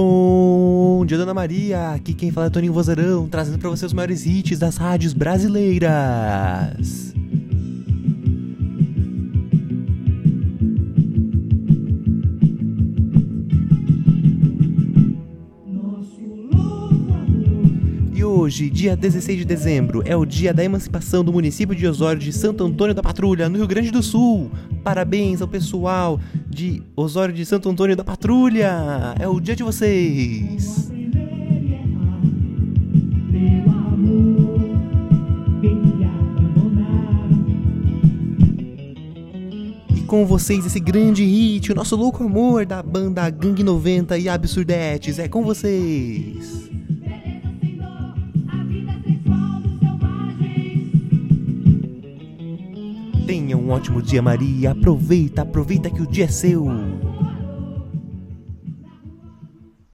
Bom dia, Dona Maria! Aqui quem fala é Toninho Vozeirão, trazendo para você os maiores hits das rádios brasileiras. E hoje, dia 16 de dezembro, é o dia da emancipação do município de Osório de Santo Antônio da Patrulha, no Rio Grande do Sul. Parabéns ao pessoal de Osório de Santo Antônio da Patrulha! É o dia de vocês! Com vocês esse grande hit, o nosso louco amor da banda Gang 90 e Absurdetes. É com vocês! Tenha um ótimo dia, Maria. Aproveita, aproveita que o dia é seu.